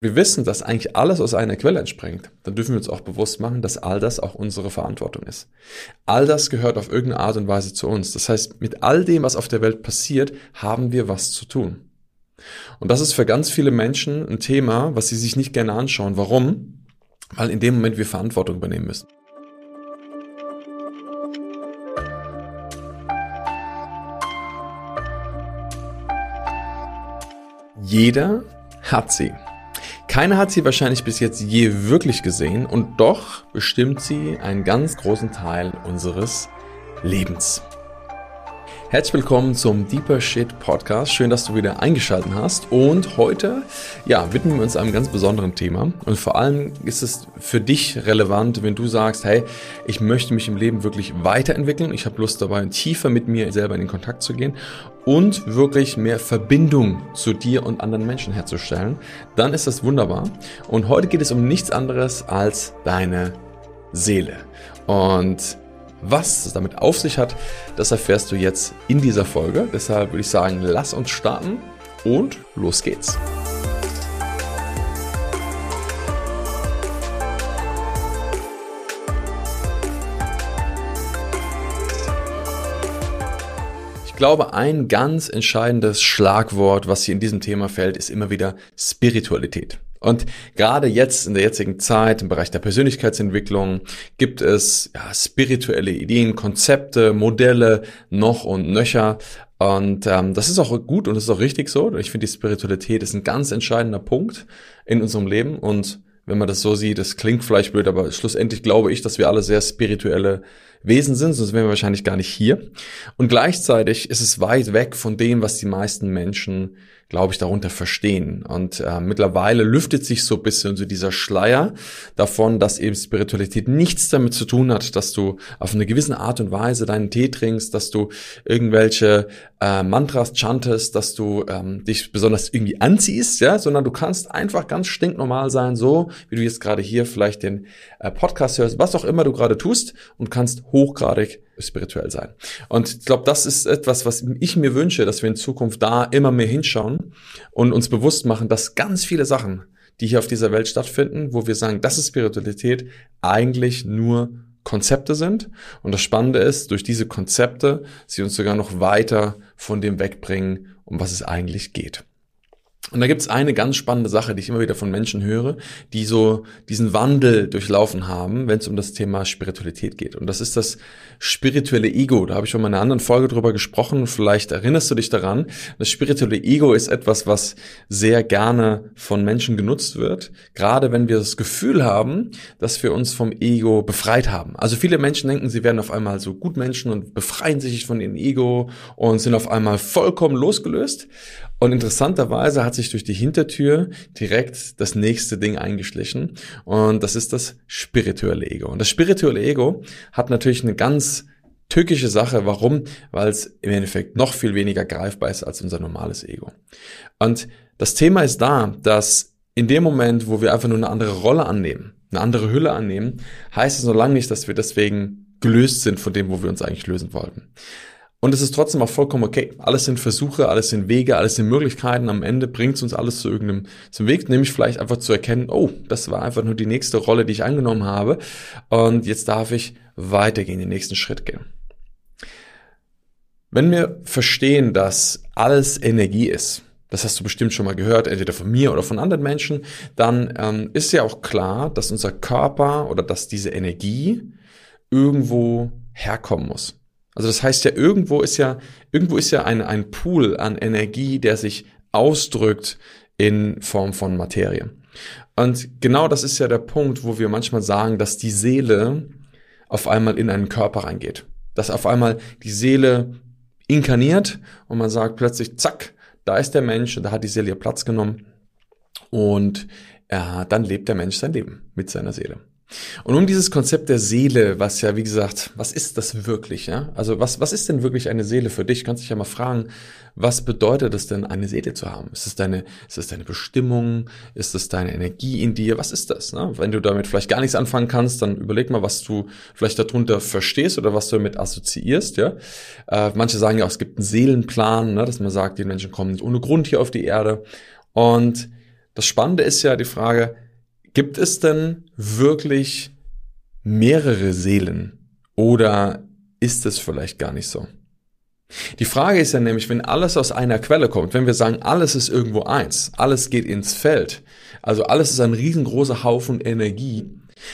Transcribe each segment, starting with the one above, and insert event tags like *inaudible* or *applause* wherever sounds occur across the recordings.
wir wissen, dass eigentlich alles aus einer Quelle entspringt, dann dürfen wir uns auch bewusst machen, dass all das auch unsere Verantwortung ist. All das gehört auf irgendeine Art und Weise zu uns. Das heißt, mit all dem, was auf der Welt passiert, haben wir was zu tun. Und das ist für ganz viele Menschen ein Thema, was sie sich nicht gerne anschauen. Warum? Weil in dem Moment wir Verantwortung übernehmen müssen. Jeder hat sie. Keiner hat sie wahrscheinlich bis jetzt je wirklich gesehen und doch bestimmt sie einen ganz großen Teil unseres Lebens. Herzlich willkommen zum Deeper Shit Podcast. Schön, dass du wieder eingeschaltet hast. Und heute, ja, widmen wir uns einem ganz besonderen Thema. Und vor allem ist es für dich relevant, wenn du sagst, hey, ich möchte mich im Leben wirklich weiterentwickeln. Ich habe Lust dabei, tiefer mit mir selber in den Kontakt zu gehen und wirklich mehr Verbindung zu dir und anderen Menschen herzustellen. Dann ist das wunderbar. Und heute geht es um nichts anderes als deine Seele. Und was es damit auf sich hat, das erfährst du jetzt in dieser Folge. Deshalb würde ich sagen, lass uns starten und los geht's. Ich glaube, ein ganz entscheidendes Schlagwort, was hier in diesem Thema fällt, ist immer wieder Spiritualität. Und gerade jetzt in der jetzigen Zeit im Bereich der Persönlichkeitsentwicklung gibt es ja, spirituelle Ideen, Konzepte, Modelle noch und nöcher. Und ähm, das ist auch gut und das ist auch richtig so. Ich finde, die Spiritualität ist ein ganz entscheidender Punkt in unserem Leben. Und wenn man das so sieht, das klingt vielleicht blöd, aber schlussendlich glaube ich, dass wir alle sehr spirituelle Wesen sind, sonst wären wir wahrscheinlich gar nicht hier. Und gleichzeitig ist es weit weg von dem, was die meisten Menschen glaube ich, darunter verstehen. Und äh, mittlerweile lüftet sich so ein bisschen so dieser Schleier davon, dass eben Spiritualität nichts damit zu tun hat, dass du auf eine gewisse Art und Weise deinen Tee trinkst, dass du irgendwelche äh, Mantras chantest, dass du ähm, dich besonders irgendwie anziehst, ja, sondern du kannst einfach ganz stinknormal sein, so wie du jetzt gerade hier vielleicht den äh, Podcast hörst, was auch immer du gerade tust und kannst hochgradig spirituell sein. Und ich glaube, das ist etwas, was ich mir wünsche, dass wir in Zukunft da immer mehr hinschauen und uns bewusst machen, dass ganz viele Sachen, die hier auf dieser Welt stattfinden, wo wir sagen, das ist Spiritualität, eigentlich nur Konzepte sind. Und das Spannende ist, durch diese Konzepte sie uns sogar noch weiter von dem wegbringen, um was es eigentlich geht. Und da gibt es eine ganz spannende Sache, die ich immer wieder von Menschen höre, die so diesen Wandel durchlaufen haben, wenn es um das Thema Spiritualität geht. Und das ist das spirituelle Ego. Da habe ich schon mal in einer anderen Folge drüber gesprochen. Vielleicht erinnerst du dich daran. Das spirituelle Ego ist etwas, was sehr gerne von Menschen genutzt wird. Gerade wenn wir das Gefühl haben, dass wir uns vom Ego befreit haben. Also viele Menschen denken, sie werden auf einmal so gut Menschen und befreien sich von ihrem Ego und sind auf einmal vollkommen losgelöst. Und interessanterweise hat sich durch die Hintertür direkt das nächste Ding eingeschlichen. Und das ist das spirituelle Ego. Und das spirituelle Ego hat natürlich eine ganz tückische Sache. Warum? Weil es im Endeffekt noch viel weniger greifbar ist als unser normales Ego. Und das Thema ist da, dass in dem Moment, wo wir einfach nur eine andere Rolle annehmen, eine andere Hülle annehmen, heißt es noch lange nicht, dass wir deswegen gelöst sind von dem, wo wir uns eigentlich lösen wollten. Und es ist trotzdem auch vollkommen okay. Alles sind Versuche, alles sind Wege, alles sind Möglichkeiten. Am Ende bringt es uns alles zu irgendeinem zum Weg, nämlich vielleicht einfach zu erkennen, oh, das war einfach nur die nächste Rolle, die ich angenommen habe. Und jetzt darf ich weitergehen, den nächsten Schritt gehen. Wenn wir verstehen, dass alles Energie ist, das hast du bestimmt schon mal gehört, entweder von mir oder von anderen Menschen, dann ähm, ist ja auch klar, dass unser Körper oder dass diese Energie irgendwo herkommen muss. Also das heißt ja, irgendwo ist ja, irgendwo ist ja ein, ein Pool an Energie, der sich ausdrückt in Form von Materie. Und genau das ist ja der Punkt, wo wir manchmal sagen, dass die Seele auf einmal in einen Körper reingeht. Dass auf einmal die Seele inkarniert und man sagt plötzlich, zack, da ist der Mensch und da hat die Seele ihr Platz genommen und äh, dann lebt der Mensch sein Leben mit seiner Seele. Und um dieses Konzept der Seele, was ja, wie gesagt, was ist das wirklich? Ja? Also was, was ist denn wirklich eine Seele für dich? Kannst dich ja mal fragen, was bedeutet es denn, eine Seele zu haben? Ist es deine, ist es deine Bestimmung? Ist es deine Energie in dir? Was ist das? Ne? Wenn du damit vielleicht gar nichts anfangen kannst, dann überleg mal, was du vielleicht darunter verstehst oder was du damit assoziierst. Ja? Äh, manche sagen ja auch, es gibt einen Seelenplan, ne? dass man sagt, die Menschen kommen nicht ohne Grund hier auf die Erde. Und das Spannende ist ja die Frage, gibt es denn wirklich mehrere Seelen oder ist es vielleicht gar nicht so? Die Frage ist ja nämlich, wenn alles aus einer Quelle kommt, wenn wir sagen, alles ist irgendwo eins, alles geht ins Feld, also alles ist ein riesengroßer Haufen Energie,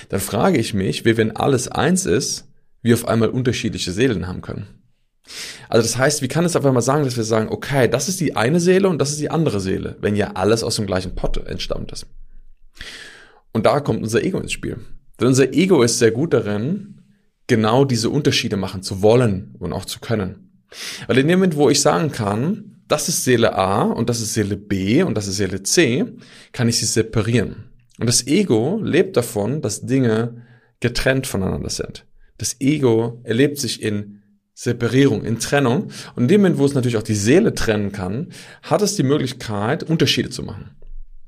dann frage ich mich, wie wenn alles eins ist, wir auf einmal unterschiedliche Seelen haben können. Also das heißt, wie kann es auf einmal sagen, dass wir sagen, okay, das ist die eine Seele und das ist die andere Seele, wenn ja alles aus dem gleichen Pott entstammt ist. Und da kommt unser Ego ins Spiel. Denn unser Ego ist sehr gut darin, genau diese Unterschiede machen zu wollen und auch zu können. Weil in dem Moment, wo ich sagen kann, das ist Seele A und das ist Seele B und das ist Seele C, kann ich sie separieren. Und das Ego lebt davon, dass Dinge getrennt voneinander sind. Das Ego erlebt sich in Separierung, in Trennung. Und in dem Moment, wo es natürlich auch die Seele trennen kann, hat es die Möglichkeit, Unterschiede zu machen.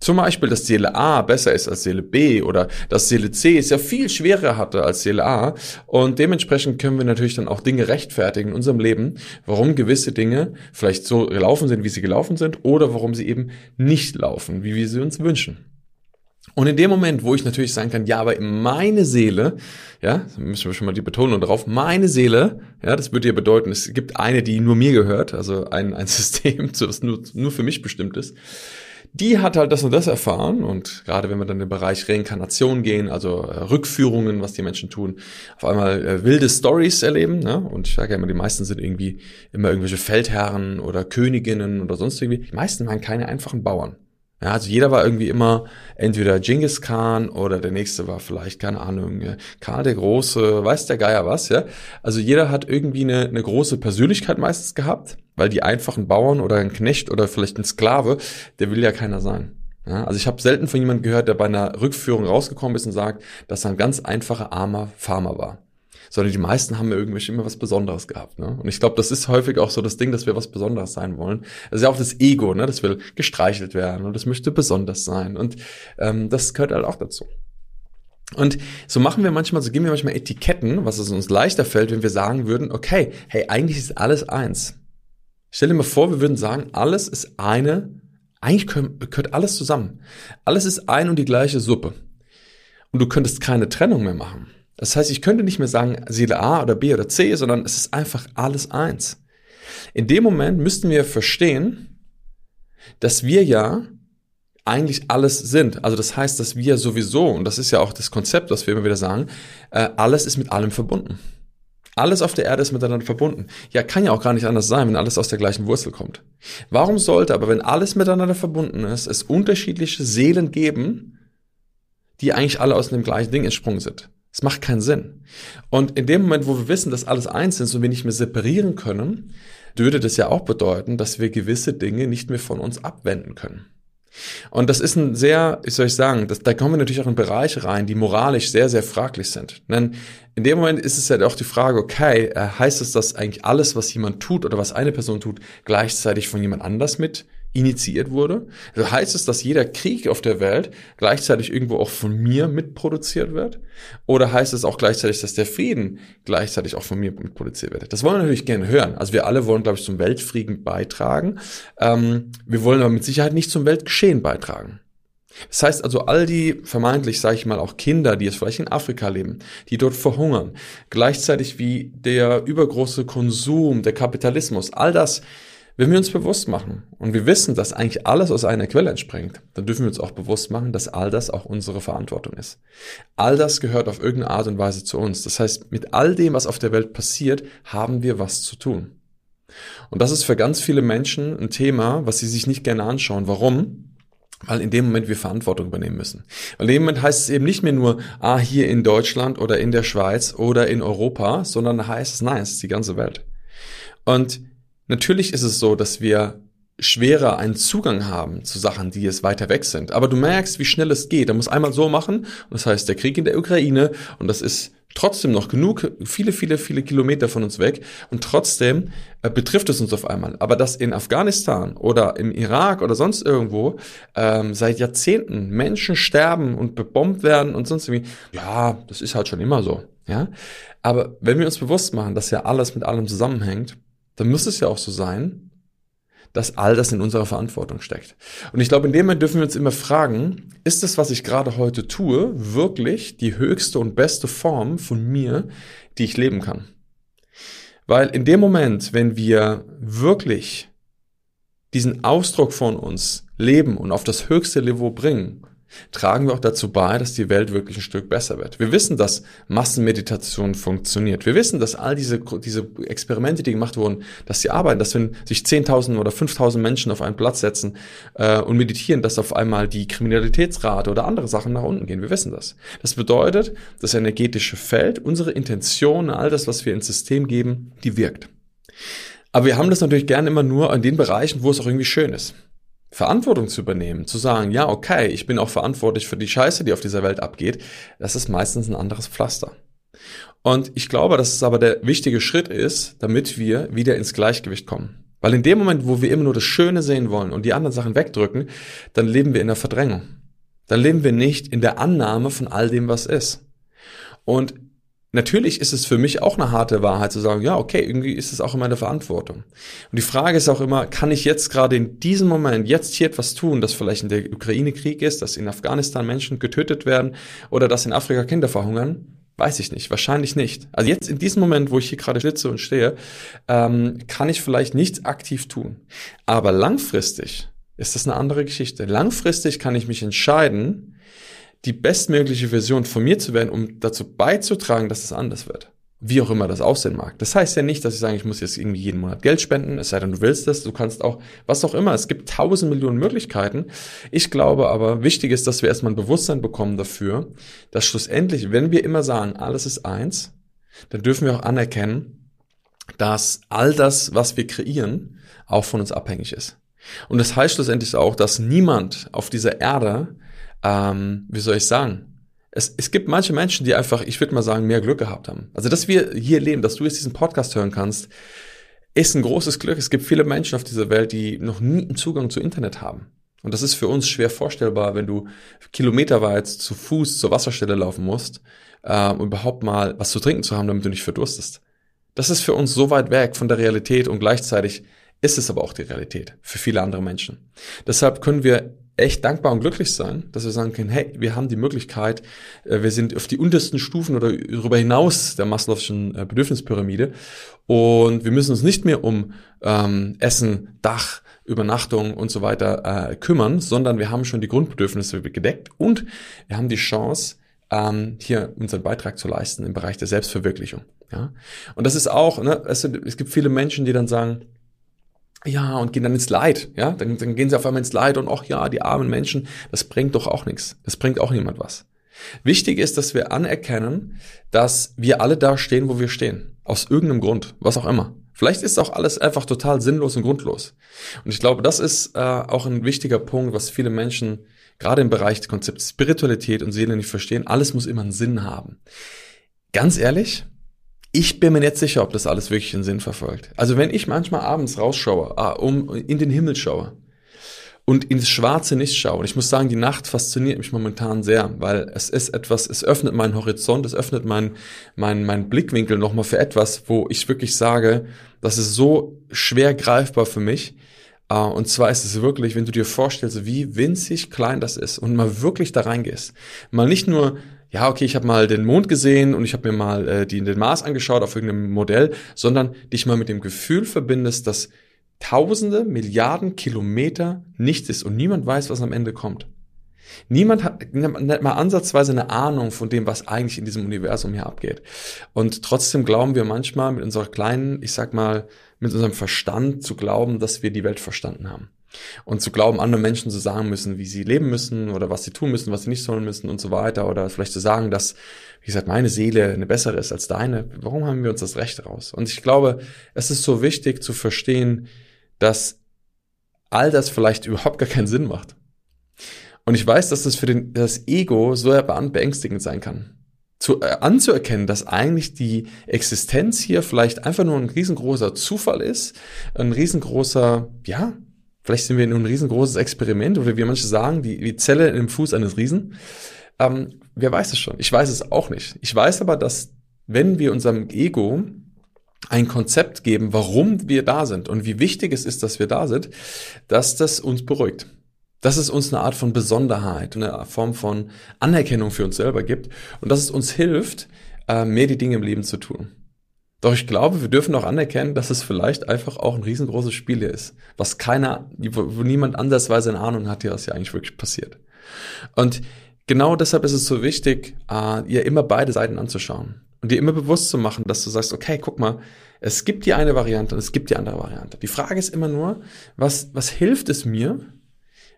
Zum Beispiel, dass Seele A besser ist als Seele B oder dass Seele C es ja viel schwerer hatte als Seele A. Und dementsprechend können wir natürlich dann auch Dinge rechtfertigen in unserem Leben, warum gewisse Dinge vielleicht so gelaufen sind, wie sie gelaufen sind oder warum sie eben nicht laufen, wie wir sie uns wünschen. Und in dem Moment, wo ich natürlich sagen kann, ja, aber meine Seele, ja, müssen wir schon mal die Betonung drauf, meine Seele, ja, das würde ja bedeuten, es gibt eine, die nur mir gehört, also ein, ein *laughs* System, das nur, nur für mich bestimmt ist. Die hat halt das und das erfahren und gerade wenn wir dann in den Bereich Reinkarnation gehen, also äh, Rückführungen, was die Menschen tun, auf einmal äh, wilde Stories erleben, ne? und ich sage ja immer, die meisten sind irgendwie immer irgendwelche Feldherren oder Königinnen oder sonst irgendwie. Die meisten waren keine einfachen Bauern. Ja, also jeder war irgendwie immer entweder Genghis Khan oder der nächste war vielleicht, keine Ahnung, äh, Karl der Große, weiß der Geier was, ja. Also jeder hat irgendwie eine, eine große Persönlichkeit meistens gehabt, weil die einfachen Bauern oder ein Knecht oder vielleicht ein Sklave, der will ja keiner sein. Ja, also ich habe selten von jemandem gehört, der bei einer Rückführung rausgekommen ist und sagt, dass er ein ganz einfacher, armer Farmer war sondern die meisten haben irgendwie immer was Besonderes gehabt. Ne? Und ich glaube, das ist häufig auch so das Ding, dass wir was Besonderes sein wollen. Das ist ja auch das Ego, ne? das will gestreichelt werden und das möchte besonders sein. Und ähm, das gehört halt auch dazu. Und so machen wir manchmal, so geben wir manchmal Etiketten, was es uns leichter fällt, wenn wir sagen würden, okay, hey, eigentlich ist alles eins. Stell dir mal vor, wir würden sagen, alles ist eine, eigentlich gehört alles zusammen. Alles ist ein und die gleiche Suppe. Und du könntest keine Trennung mehr machen. Das heißt, ich könnte nicht mehr sagen Seele A oder B oder C, sondern es ist einfach alles eins. In dem Moment müssten wir verstehen, dass wir ja eigentlich alles sind. Also das heißt, dass wir sowieso, und das ist ja auch das Konzept, was wir immer wieder sagen, äh, alles ist mit allem verbunden. Alles auf der Erde ist miteinander verbunden. Ja, kann ja auch gar nicht anders sein, wenn alles aus der gleichen Wurzel kommt. Warum sollte aber, wenn alles miteinander verbunden ist, es unterschiedliche Seelen geben, die eigentlich alle aus dem gleichen Ding entsprungen sind? Es macht keinen Sinn. Und in dem Moment, wo wir wissen, dass alles eins ist und wir nicht mehr separieren können, würde das ja auch bedeuten, dass wir gewisse Dinge nicht mehr von uns abwenden können. Und das ist ein sehr, wie soll ich sagen, das, da kommen wir natürlich auch in Bereiche rein, die moralisch sehr, sehr fraglich sind. Denn in dem Moment ist es ja auch die Frage, okay, äh, heißt es, dass eigentlich alles, was jemand tut oder was eine Person tut, gleichzeitig von jemand anders mit initiiert wurde? Also heißt es, dass jeder Krieg auf der Welt gleichzeitig irgendwo auch von mir mitproduziert wird? Oder heißt es auch gleichzeitig, dass der Frieden gleichzeitig auch von mir mitproduziert wird? Das wollen wir natürlich gerne hören. Also wir alle wollen, glaube ich, zum Weltfrieden beitragen. Ähm, wir wollen aber mit Sicherheit nicht zum Weltgeschehen beitragen. Das heißt also, all die vermeintlich, sage ich mal, auch Kinder, die jetzt vielleicht in Afrika leben, die dort verhungern, gleichzeitig wie der übergroße Konsum, der Kapitalismus, all das wenn wir uns bewusst machen und wir wissen, dass eigentlich alles aus einer Quelle entspringt, dann dürfen wir uns auch bewusst machen, dass all das auch unsere Verantwortung ist. All das gehört auf irgendeine Art und Weise zu uns. Das heißt, mit all dem, was auf der Welt passiert, haben wir was zu tun. Und das ist für ganz viele Menschen ein Thema, was sie sich nicht gerne anschauen. Warum? Weil in dem Moment wir Verantwortung übernehmen müssen. Weil in dem Moment heißt es eben nicht mehr nur, ah, hier in Deutschland oder in der Schweiz oder in Europa, sondern heißt es, nein, es ist die ganze Welt. Und Natürlich ist es so, dass wir schwerer einen Zugang haben zu Sachen, die jetzt weiter weg sind. Aber du merkst, wie schnell es geht. Da muss einmal so machen. Und das heißt, der Krieg in der Ukraine. Und das ist trotzdem noch genug, viele, viele, viele Kilometer von uns weg. Und trotzdem äh, betrifft es uns auf einmal. Aber dass in Afghanistan oder im Irak oder sonst irgendwo ähm, seit Jahrzehnten Menschen sterben und bebombt werden und sonst irgendwie, ja, das ist halt schon immer so. Ja. Aber wenn wir uns bewusst machen, dass ja alles mit allem zusammenhängt, dann muss es ja auch so sein, dass all das in unserer Verantwortung steckt. Und ich glaube, in dem Moment dürfen wir uns immer fragen, ist das, was ich gerade heute tue, wirklich die höchste und beste Form von mir, die ich leben kann? Weil in dem Moment, wenn wir wirklich diesen Ausdruck von uns leben und auf das höchste Niveau bringen, tragen wir auch dazu bei, dass die Welt wirklich ein Stück besser wird. Wir wissen, dass Massenmeditation funktioniert. Wir wissen, dass all diese, diese Experimente, die gemacht wurden, dass sie arbeiten, dass wenn sich 10.000 oder 5.000 Menschen auf einen Platz setzen äh, und meditieren, dass auf einmal die Kriminalitätsrate oder andere Sachen nach unten gehen. Wir wissen das. Das bedeutet, das energetische Feld, unsere Intention, all das, was wir ins System geben, die wirkt. Aber wir haben das natürlich gerne immer nur in den Bereichen, wo es auch irgendwie schön ist. Verantwortung zu übernehmen, zu sagen, ja, okay, ich bin auch verantwortlich für die Scheiße, die auf dieser Welt abgeht, das ist meistens ein anderes Pflaster. Und ich glaube, dass es aber der wichtige Schritt ist, damit wir wieder ins Gleichgewicht kommen. Weil in dem Moment, wo wir immer nur das Schöne sehen wollen und die anderen Sachen wegdrücken, dann leben wir in der Verdrängung. Dann leben wir nicht in der Annahme von all dem, was ist. Und Natürlich ist es für mich auch eine harte Wahrheit zu sagen, ja, okay, irgendwie ist es auch in meiner Verantwortung. Und die Frage ist auch immer, kann ich jetzt gerade in diesem Moment, jetzt hier etwas tun, dass vielleicht in der Ukraine Krieg ist, dass in Afghanistan Menschen getötet werden oder dass in Afrika Kinder verhungern? Weiß ich nicht, wahrscheinlich nicht. Also jetzt in diesem Moment, wo ich hier gerade sitze und stehe, ähm, kann ich vielleicht nichts aktiv tun. Aber langfristig ist das eine andere Geschichte. Langfristig kann ich mich entscheiden, die bestmögliche Version von mir zu werden, um dazu beizutragen, dass es anders wird. Wie auch immer das aussehen mag. Das heißt ja nicht, dass ich sage, ich muss jetzt irgendwie jeden Monat Geld spenden, es sei denn, du willst das, du kannst auch, was auch immer. Es gibt tausend Millionen Möglichkeiten. Ich glaube aber, wichtig ist, dass wir erstmal ein Bewusstsein bekommen dafür, dass schlussendlich, wenn wir immer sagen, alles ist eins, dann dürfen wir auch anerkennen, dass all das, was wir kreieren, auch von uns abhängig ist. Und das heißt schlussendlich auch, dass niemand auf dieser Erde ähm, wie soll ich sagen, es, es gibt manche Menschen, die einfach, ich würde mal sagen, mehr Glück gehabt haben. Also, dass wir hier leben, dass du jetzt diesen Podcast hören kannst, ist ein großes Glück. Es gibt viele Menschen auf dieser Welt, die noch nie einen Zugang zu Internet haben. Und das ist für uns schwer vorstellbar, wenn du kilometerweit zu Fuß zur Wasserstelle laufen musst, äh, um überhaupt mal was zu trinken zu haben, damit du nicht verdurstest. Das ist für uns so weit weg von der Realität und gleichzeitig ist es aber auch die Realität für viele andere Menschen. Deshalb können wir echt dankbar und glücklich sein, dass wir sagen können, hey, wir haben die Möglichkeit, äh, wir sind auf die untersten Stufen oder darüber hinaus der Maslow'schen äh, Bedürfnispyramide und wir müssen uns nicht mehr um ähm, Essen, Dach, Übernachtung und so weiter äh, kümmern, sondern wir haben schon die Grundbedürfnisse gedeckt und wir haben die Chance, ähm, hier unseren Beitrag zu leisten im Bereich der Selbstverwirklichung. Ja? Und das ist auch, ne, es, es gibt viele Menschen, die dann sagen, ja, und gehen dann ins Leid, ja, dann, dann gehen sie auf einmal ins Leid und ach ja, die armen Menschen, das bringt doch auch nichts. Das bringt auch niemand was. Wichtig ist, dass wir anerkennen, dass wir alle da stehen, wo wir stehen. Aus irgendeinem Grund, was auch immer. Vielleicht ist auch alles einfach total sinnlos und grundlos. Und ich glaube, das ist äh, auch ein wichtiger Punkt, was viele Menschen gerade im Bereich des Konzepts Spiritualität und Seele nicht verstehen. Alles muss immer einen Sinn haben. Ganz ehrlich, ich bin mir nicht sicher, ob das alles wirklich einen Sinn verfolgt. Also wenn ich manchmal abends rausschaue, ah, um in den Himmel schaue und ins Schwarze nicht schaue, und ich muss sagen, die Nacht fasziniert mich momentan sehr, weil es ist etwas, es öffnet meinen Horizont, es öffnet meinen mein, mein Blickwinkel nochmal für etwas, wo ich wirklich sage, das ist so schwer greifbar für mich. Uh, und zwar ist es wirklich, wenn du dir vorstellst, wie winzig klein das ist und mal wirklich da reingehst. Mal nicht nur ja, okay, ich habe mal den Mond gesehen und ich habe mir mal äh, die, den Mars angeschaut auf irgendeinem Modell, sondern dich mal mit dem Gefühl verbindest, dass tausende, Milliarden Kilometer nichts ist und niemand weiß, was am Ende kommt. Niemand hat nicht mal ansatzweise eine Ahnung von dem, was eigentlich in diesem Universum hier abgeht. Und trotzdem glauben wir manchmal mit unserer kleinen, ich sag mal, mit unserem Verstand zu glauben, dass wir die Welt verstanden haben. Und zu glauben, anderen Menschen zu sagen müssen, wie sie leben müssen oder was sie tun müssen, was sie nicht sollen müssen und so weiter. Oder vielleicht zu sagen, dass, wie gesagt, meine Seele eine bessere ist als deine. Warum haben wir uns das Recht raus? Und ich glaube, es ist so wichtig zu verstehen, dass all das vielleicht überhaupt gar keinen Sinn macht. Und ich weiß, dass das für den, das Ego so beängstigend sein kann. Zu, äh, anzuerkennen, dass eigentlich die Existenz hier vielleicht einfach nur ein riesengroßer Zufall ist, ein riesengroßer, ja, Vielleicht sind wir in ein riesengroßes Experiment oder wie manche sagen, die, die Zelle im Fuß eines Riesen. Ähm, wer weiß es schon? Ich weiß es auch nicht. Ich weiß aber, dass wenn wir unserem Ego ein Konzept geben, warum wir da sind und wie wichtig es ist, dass wir da sind, dass das uns beruhigt. Dass es uns eine Art von Besonderheit, eine Form von Anerkennung für uns selber gibt und dass es uns hilft, äh, mehr die Dinge im Leben zu tun. Doch ich glaube, wir dürfen auch anerkennen, dass es vielleicht einfach auch ein riesengroßes Spiel hier ist, was keiner, wo niemand andersweise eine Ahnung hat, was hier eigentlich wirklich passiert. Und genau deshalb ist es so wichtig, äh, ihr immer beide Seiten anzuschauen und dir immer bewusst zu machen, dass du sagst, okay, guck mal, es gibt die eine Variante und es gibt die andere Variante. Die Frage ist immer nur, was, was hilft es mir,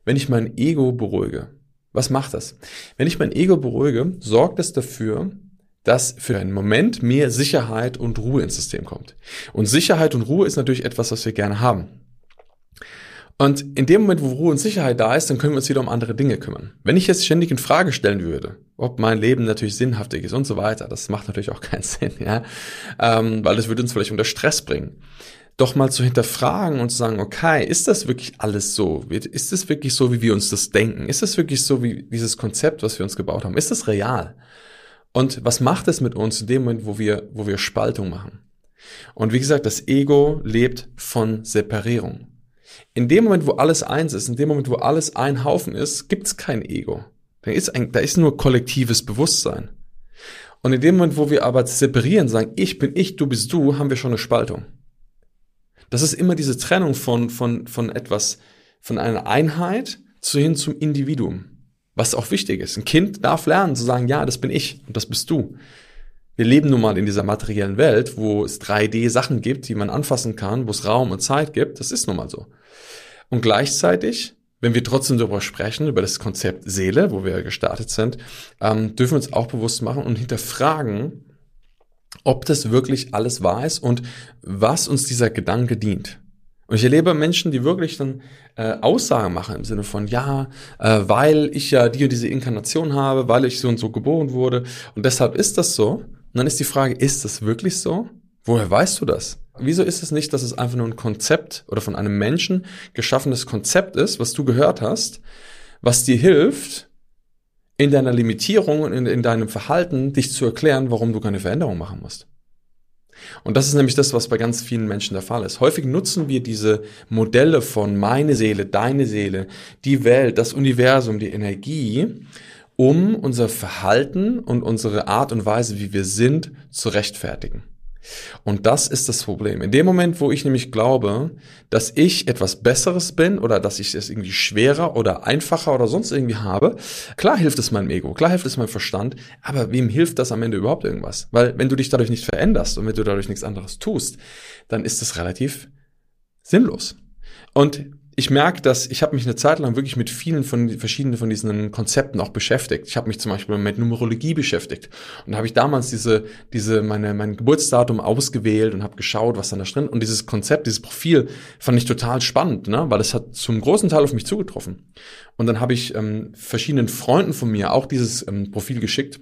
wenn ich mein Ego beruhige? Was macht das? Wenn ich mein Ego beruhige, sorgt es dafür, dass für einen Moment mehr Sicherheit und Ruhe ins System kommt. Und Sicherheit und Ruhe ist natürlich etwas, was wir gerne haben. Und in dem Moment, wo Ruhe und Sicherheit da ist, dann können wir uns wieder um andere Dinge kümmern. Wenn ich jetzt ständig in Frage stellen würde, ob mein Leben natürlich sinnhaftig ist und so weiter, das macht natürlich auch *laughs* keinen Sinn, ja, ähm, weil das würde uns vielleicht unter Stress bringen. Doch mal zu hinterfragen und zu sagen, okay, ist das wirklich alles so? Ist das wirklich so, wie wir uns das denken? Ist das wirklich so, wie dieses Konzept, was wir uns gebaut haben? Ist das real? Und was macht es mit uns in dem Moment, wo wir, wo wir Spaltung machen? Und wie gesagt, das Ego lebt von Separierung. In dem Moment, wo alles eins ist, in dem Moment, wo alles ein Haufen ist, gibt es kein Ego. Da ist, ein, da ist nur kollektives Bewusstsein. Und in dem Moment, wo wir aber separieren, sagen, ich bin ich, du bist du, haben wir schon eine Spaltung. Das ist immer diese Trennung von, von, von etwas, von einer Einheit zu hin zum Individuum. Was auch wichtig ist. Ein Kind darf lernen zu sagen, ja, das bin ich und das bist du. Wir leben nun mal in dieser materiellen Welt, wo es 3D-Sachen gibt, die man anfassen kann, wo es Raum und Zeit gibt. Das ist nun mal so. Und gleichzeitig, wenn wir trotzdem darüber sprechen, über das Konzept Seele, wo wir gestartet sind, ähm, dürfen wir uns auch bewusst machen und hinterfragen, ob das wirklich alles wahr ist und was uns dieser Gedanke dient. Und ich erlebe Menschen, die wirklich dann äh, Aussagen machen im Sinne von, ja, äh, weil ich ja die und diese Inkarnation habe, weil ich so und so geboren wurde und deshalb ist das so. Und dann ist die Frage, ist das wirklich so? Woher weißt du das? Wieso ist es nicht, dass es einfach nur ein Konzept oder von einem Menschen geschaffenes Konzept ist, was du gehört hast, was dir hilft, in deiner Limitierung und in, in deinem Verhalten dich zu erklären, warum du keine Veränderung machen musst? Und das ist nämlich das, was bei ganz vielen Menschen der Fall ist. Häufig nutzen wir diese Modelle von meine Seele, deine Seele, die Welt, das Universum, die Energie, um unser Verhalten und unsere Art und Weise, wie wir sind, zu rechtfertigen. Und das ist das Problem. In dem Moment, wo ich nämlich glaube, dass ich etwas Besseres bin oder dass ich es irgendwie schwerer oder einfacher oder sonst irgendwie habe, klar hilft es meinem Ego, klar hilft es meinem Verstand, aber wem hilft das am Ende überhaupt irgendwas? Weil wenn du dich dadurch nicht veränderst und wenn du dadurch nichts anderes tust, dann ist es relativ sinnlos. Und ich merke, dass ich habe mich eine Zeit lang wirklich mit vielen von verschiedenen von diesen Konzepten auch beschäftigt. Ich habe mich zum Beispiel mit Numerologie beschäftigt und habe ich damals diese diese meine mein Geburtsdatum ausgewählt und habe geschaut, was dann da drin und dieses Konzept, dieses Profil fand ich total spannend, ne, weil es hat zum großen Teil auf mich zugetroffen. Und dann habe ich ähm, verschiedenen Freunden von mir auch dieses ähm, Profil geschickt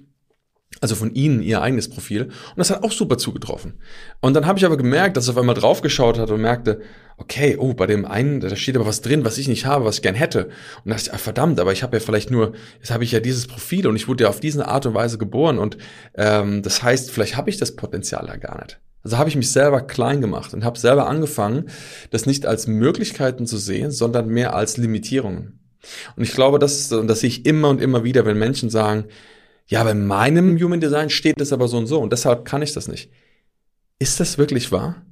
also von ihnen ihr eigenes Profil. Und das hat auch super zugetroffen. Und dann habe ich aber gemerkt, dass er auf einmal draufgeschaut hat und merkte, okay, oh, bei dem einen, da steht aber was drin, was ich nicht habe, was ich gern hätte. Und dachte ich, ah, verdammt, aber ich habe ja vielleicht nur, jetzt habe ich ja dieses Profil und ich wurde ja auf diese Art und Weise geboren. Und ähm, das heißt, vielleicht habe ich das Potenzial ja gar nicht. Also habe ich mich selber klein gemacht und habe selber angefangen, das nicht als Möglichkeiten zu sehen, sondern mehr als Limitierungen. Und ich glaube, das, und das sehe ich immer und immer wieder, wenn Menschen sagen, ja, bei meinem Human Design steht es aber so und so und deshalb kann ich das nicht. Ist das wirklich wahr?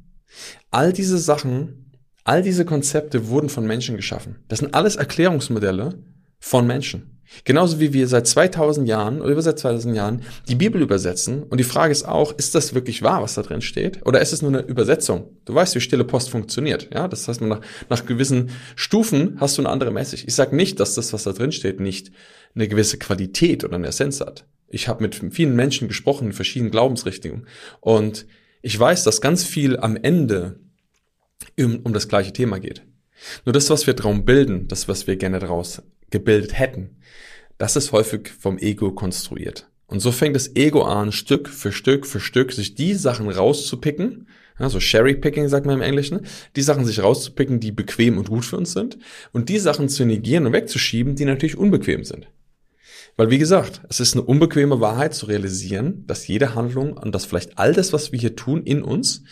All diese Sachen, all diese Konzepte wurden von Menschen geschaffen. Das sind alles Erklärungsmodelle von Menschen. Genauso wie wir seit 2000 Jahren oder über seit 2000 Jahren die Bibel übersetzen. Und die Frage ist auch, ist das wirklich wahr, was da drin steht? Oder ist es nur eine Übersetzung? Du weißt, wie stille Post funktioniert. Ja, das heißt, nach, nach gewissen Stufen hast du eine andere Message. Ich sage nicht, dass das, was da drin steht, nicht eine gewisse Qualität oder eine Essenz hat. Ich habe mit vielen Menschen gesprochen in verschiedenen Glaubensrichtungen. Und ich weiß, dass ganz viel am Ende um, um das gleiche Thema geht. Nur das, was wir darum bilden, das, was wir gerne daraus gebildet hätten, das ist häufig vom Ego konstruiert. Und so fängt das Ego an, Stück für Stück für Stück sich die Sachen rauszupicken, also Sherry-Picking sagt man im Englischen, die Sachen sich rauszupicken, die bequem und gut für uns sind und die Sachen zu negieren und wegzuschieben, die natürlich unbequem sind. Weil wie gesagt, es ist eine unbequeme Wahrheit zu realisieren, dass jede Handlung und dass vielleicht all das, was wir hier tun in uns,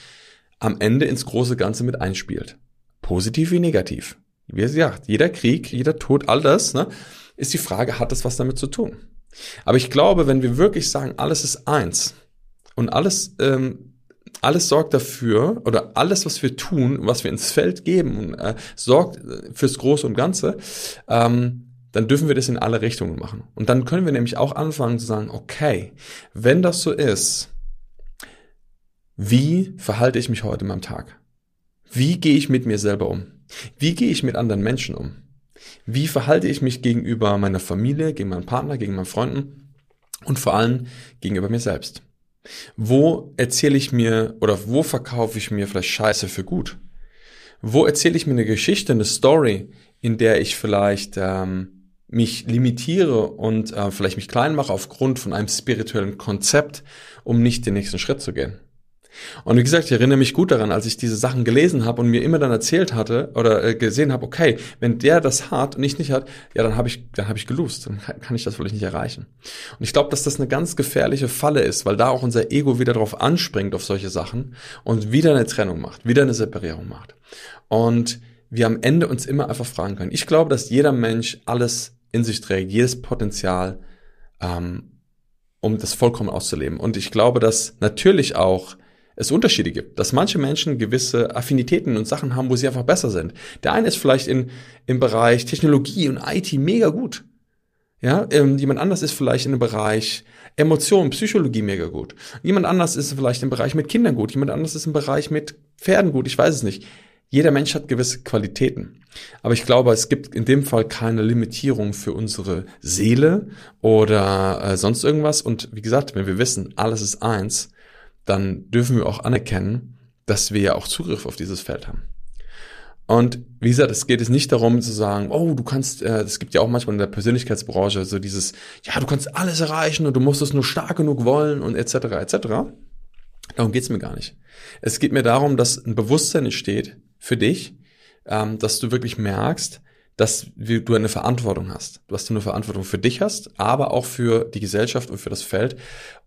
am Ende ins große Ganze mit einspielt. Positiv wie negativ. Wie gesagt, jeder Krieg, jeder Tod, all das, ne, ist die Frage, hat das was damit zu tun? Aber ich glaube, wenn wir wirklich sagen, alles ist eins und alles, ähm, alles sorgt dafür oder alles, was wir tun, was wir ins Feld geben, äh, sorgt fürs Große und Ganze, ähm, dann dürfen wir das in alle Richtungen machen. Und dann können wir nämlich auch anfangen zu sagen, okay, wenn das so ist, wie verhalte ich mich heute in meinem Tag? Wie gehe ich mit mir selber um? Wie gehe ich mit anderen Menschen um? Wie verhalte ich mich gegenüber meiner Familie, gegen meinen Partner, gegen meinen Freunden und vor allem gegenüber mir selbst? Wo erzähle ich mir oder wo verkaufe ich mir vielleicht Scheiße für gut? Wo erzähle ich mir eine Geschichte, eine Story, in der ich vielleicht ähm, mich limitiere und äh, vielleicht mich klein mache aufgrund von einem spirituellen Konzept, um nicht den nächsten Schritt zu gehen? Und wie gesagt, ich erinnere mich gut daran, als ich diese Sachen gelesen habe und mir immer dann erzählt hatte oder äh, gesehen habe, okay, wenn der das hat und ich nicht hat, ja, dann habe ich, dann habe ich gelust, dann kann ich das vielleicht nicht erreichen. Und ich glaube, dass das eine ganz gefährliche Falle ist, weil da auch unser Ego wieder drauf anspringt auf solche Sachen und wieder eine Trennung macht, wieder eine Separierung macht. Und wir am Ende uns immer einfach fragen können. Ich glaube, dass jeder Mensch alles in sich trägt, jedes Potenzial, ähm, um das vollkommen auszuleben. Und ich glaube, dass natürlich auch es Unterschiede gibt, dass manche Menschen gewisse Affinitäten und Sachen haben, wo sie einfach besser sind. Der eine ist vielleicht in, im Bereich Technologie und IT mega gut. Ja, ähm, jemand anders ist vielleicht in dem Bereich Emotionen, Psychologie mega gut. Jemand anders ist vielleicht im Bereich mit Kindern gut. Jemand anders ist im Bereich mit Pferden gut. Ich weiß es nicht. Jeder Mensch hat gewisse Qualitäten. Aber ich glaube, es gibt in dem Fall keine Limitierung für unsere Seele oder äh, sonst irgendwas. Und wie gesagt, wenn wir wissen, alles ist eins, dann dürfen wir auch anerkennen, dass wir ja auch Zugriff auf dieses Feld haben. Und wie gesagt, es geht jetzt nicht darum zu sagen, oh, du kannst, äh, es gibt ja auch manchmal in der Persönlichkeitsbranche so dieses, ja, du kannst alles erreichen und du musst es nur stark genug wollen und etc. etc. Darum geht's mir gar nicht. Es geht mir darum, dass ein Bewusstsein entsteht für dich, ähm, dass du wirklich merkst, dass du eine Verantwortung hast. Du hast eine Verantwortung für dich hast, aber auch für die Gesellschaft und für das Feld.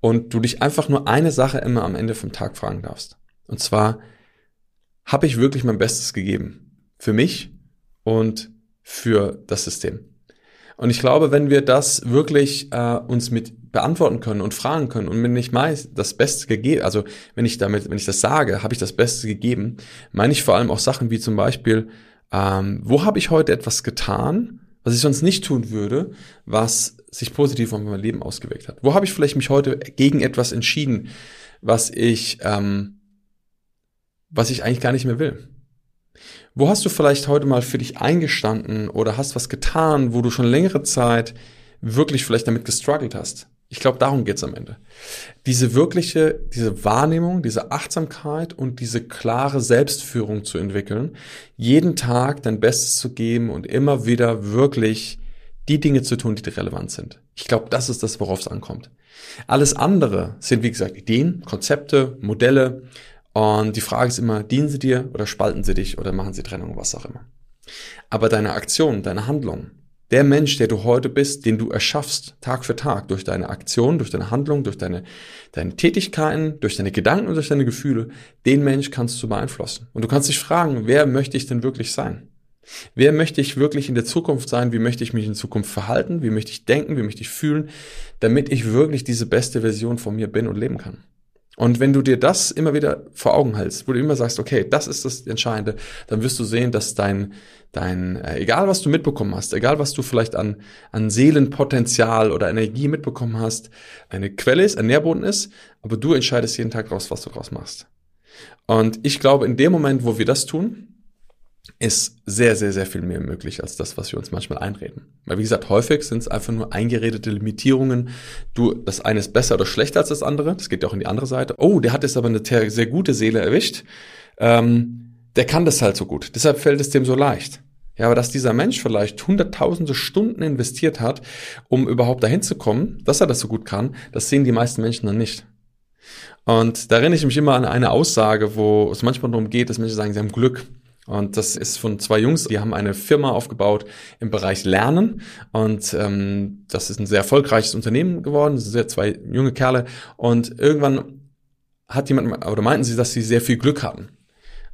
Und du dich einfach nur eine Sache immer am Ende vom Tag fragen darfst. Und zwar, habe ich wirklich mein Bestes gegeben? Für mich und für das System. Und ich glaube, wenn wir das wirklich äh, uns mit beantworten können und fragen können und wenn ich meist das Beste gegeben, also wenn ich damit, wenn ich das sage, habe ich das Beste gegeben, meine ich vor allem auch Sachen wie zum Beispiel, ähm, wo habe ich heute etwas getan, was ich sonst nicht tun würde, was sich positiv auf mein Leben ausgewirkt hat? Wo habe ich vielleicht mich heute gegen etwas entschieden, was ich, ähm, was ich eigentlich gar nicht mehr will? Wo hast du vielleicht heute mal für dich eingestanden oder hast was getan, wo du schon längere Zeit wirklich vielleicht damit gestruggelt hast? Ich glaube, darum geht's am Ende. Diese wirkliche, diese Wahrnehmung, diese Achtsamkeit und diese klare Selbstführung zu entwickeln, jeden Tag dein Bestes zu geben und immer wieder wirklich die Dinge zu tun, die relevant sind. Ich glaube, das ist das, worauf es ankommt. Alles andere sind, wie gesagt, Ideen, Konzepte, Modelle. Und die Frage ist immer, dienen sie dir oder spalten sie dich oder machen sie Trennung, was auch immer. Aber deine Aktion, deine Handlung, der Mensch, der du heute bist, den du erschaffst, Tag für Tag, durch deine Aktion, durch deine Handlung, durch deine, deine Tätigkeiten, durch deine Gedanken und durch deine Gefühle, den Mensch kannst du beeinflussen. Und du kannst dich fragen, wer möchte ich denn wirklich sein? Wer möchte ich wirklich in der Zukunft sein? Wie möchte ich mich in Zukunft verhalten? Wie möchte ich denken? Wie möchte ich fühlen? Damit ich wirklich diese beste Version von mir bin und leben kann. Und wenn du dir das immer wieder vor Augen hältst, wo du immer sagst, okay, das ist das Entscheidende, dann wirst du sehen, dass dein, dein, äh, egal was du mitbekommen hast, egal was du vielleicht an, an Seelenpotenzial oder Energie mitbekommen hast, eine Quelle ist, ein Nährboden ist, aber du entscheidest jeden Tag raus, was du draus machst. Und ich glaube, in dem Moment, wo wir das tun, ist sehr, sehr, sehr viel mehr möglich als das, was wir uns manchmal einreden. Weil wie gesagt, häufig sind es einfach nur eingeredete Limitierungen. Du, das eine ist besser oder schlechter als das andere. Das geht ja auch in die andere Seite. Oh, der hat jetzt aber eine sehr gute Seele erwischt. Ähm, der kann das halt so gut. Deshalb fällt es dem so leicht. Ja, aber dass dieser Mensch vielleicht hunderttausende Stunden investiert hat, um überhaupt dahin zu kommen, dass er das so gut kann, das sehen die meisten Menschen dann nicht. Und da erinnere ich mich immer an eine Aussage, wo es manchmal darum geht, dass Menschen sagen, sie haben Glück. Und das ist von zwei Jungs, die haben eine Firma aufgebaut im Bereich Lernen. Und ähm, das ist ein sehr erfolgreiches Unternehmen geworden. Das sind sehr zwei junge Kerle. Und irgendwann hat jemand, oder meinten sie, dass sie sehr viel Glück hatten.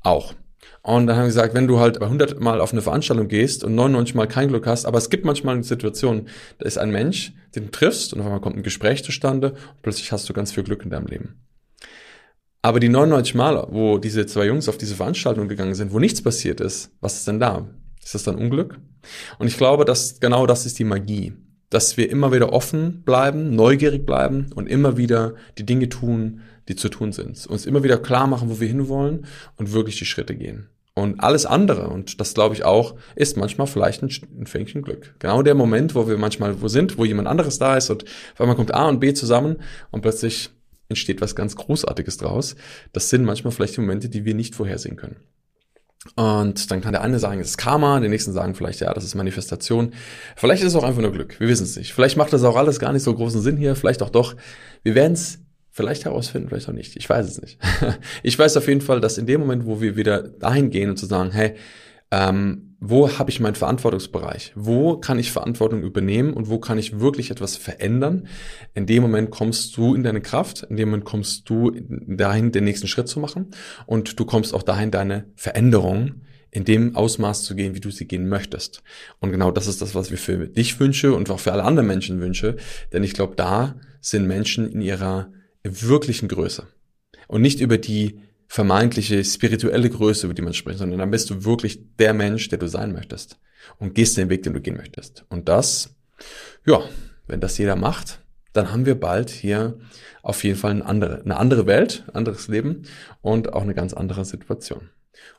auch. Und dann haben wir gesagt, wenn du halt bei 100 Mal auf eine Veranstaltung gehst und 99 Mal kein Glück hast, aber es gibt manchmal eine Situation, da ist ein Mensch, den du triffst und auf einmal kommt ein Gespräch zustande und plötzlich hast du ganz viel Glück in deinem Leben. Aber die 99 Mal, wo diese zwei Jungs auf diese Veranstaltung gegangen sind, wo nichts passiert ist, was ist denn da? Ist das dann Unglück? Und ich glaube, dass genau das ist die Magie. Dass wir immer wieder offen bleiben, neugierig bleiben und immer wieder die Dinge tun, die zu tun sind. Uns immer wieder klar machen, wo wir hinwollen und wirklich die Schritte gehen. Und alles andere, und das glaube ich auch, ist manchmal vielleicht ein, Fängchen Glück. Genau der Moment, wo wir manchmal wo sind, wo jemand anderes da ist und auf einmal kommt A und B zusammen und plötzlich entsteht was ganz Großartiges draus. Das sind manchmal vielleicht Momente, die wir nicht vorhersehen können. Und dann kann der eine sagen, es ist Karma, der nächsten sagen vielleicht, ja, das ist Manifestation. Vielleicht ist es auch einfach nur Glück. Wir wissen es nicht. Vielleicht macht das auch alles gar nicht so großen Sinn hier, vielleicht auch doch. Wir werden es vielleicht herausfinden, vielleicht auch nicht. Ich weiß es nicht. *laughs* ich weiß auf jeden Fall, dass in dem Moment, wo wir wieder dahin gehen und zu sagen, hey, ähm, wo habe ich meinen Verantwortungsbereich? Wo kann ich Verantwortung übernehmen und wo kann ich wirklich etwas verändern? In dem Moment kommst du in deine Kraft, in dem Moment kommst du dahin, den nächsten Schritt zu machen und du kommst auch dahin, deine Veränderung in dem Ausmaß zu gehen, wie du sie gehen möchtest. Und genau das ist das, was wir für dich wünsche und auch für alle anderen Menschen wünsche, denn ich glaube, da sind Menschen in ihrer wirklichen Größe und nicht über die vermeintliche spirituelle Größe, über die man spricht, sondern dann bist du wirklich der Mensch, der du sein möchtest und gehst den Weg, den du gehen möchtest. Und das, ja, wenn das jeder macht, dann haben wir bald hier auf jeden Fall eine andere, eine andere Welt, anderes Leben und auch eine ganz andere Situation.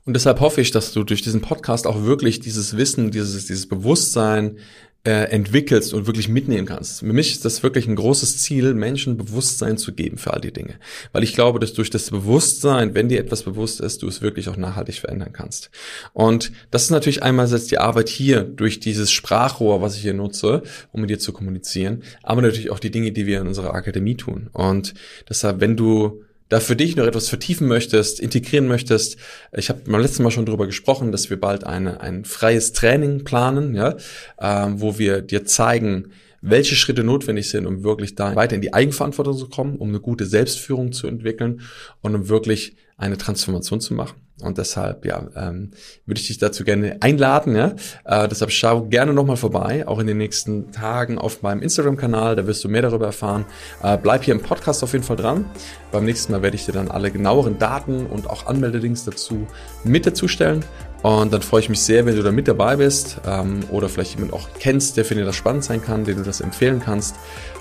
Und deshalb hoffe ich, dass du durch diesen Podcast auch wirklich dieses Wissen, dieses, dieses Bewusstsein äh, entwickelst und wirklich mitnehmen kannst. Für mich ist das wirklich ein großes Ziel, Menschen Bewusstsein zu geben für all die Dinge. Weil ich glaube, dass durch das Bewusstsein, wenn dir etwas bewusst ist, du es wirklich auch nachhaltig verändern kannst. Und das ist natürlich einmal jetzt die Arbeit hier durch dieses Sprachrohr, was ich hier nutze, um mit dir zu kommunizieren, aber natürlich auch die Dinge, die wir in unserer Akademie tun. Und deshalb, wenn du da für dich noch etwas vertiefen möchtest, integrieren möchtest, ich habe beim letzten Mal schon darüber gesprochen, dass wir bald eine, ein freies Training planen, ja, ähm, wo wir dir zeigen, welche Schritte notwendig sind, um wirklich da weiter in die Eigenverantwortung zu kommen, um eine gute Selbstführung zu entwickeln und um wirklich eine Transformation zu machen. Und deshalb, ja, ähm, würde ich dich dazu gerne einladen. Ja? Äh, deshalb schau gerne nochmal vorbei, auch in den nächsten Tagen auf meinem Instagram-Kanal. Da wirst du mehr darüber erfahren. Äh, bleib hier im Podcast auf jeden Fall dran. Beim nächsten Mal werde ich dir dann alle genaueren Daten und auch Anmeldelinks dazu mit dazu stellen. Und dann freue ich mich sehr, wenn du da mit dabei bist ähm, oder vielleicht jemand auch kennst, der für dich das spannend sein kann, den du das empfehlen kannst.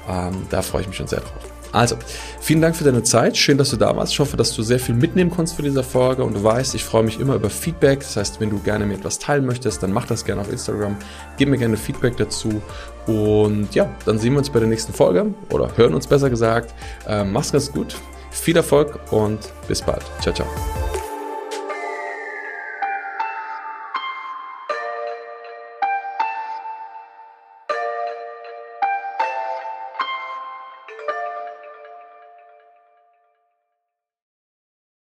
Ähm, da freue ich mich schon sehr drauf. Also, vielen Dank für deine Zeit. Schön, dass du da warst. Ich hoffe, dass du sehr viel mitnehmen konntest für diese Folge. Und du weißt, ich freue mich immer über Feedback. Das heißt, wenn du gerne mir etwas teilen möchtest, dann mach das gerne auf Instagram. Gib mir gerne Feedback dazu. Und ja, dann sehen wir uns bei der nächsten Folge oder hören uns besser gesagt. Ähm, mach's ganz gut. Viel Erfolg und bis bald. Ciao, ciao.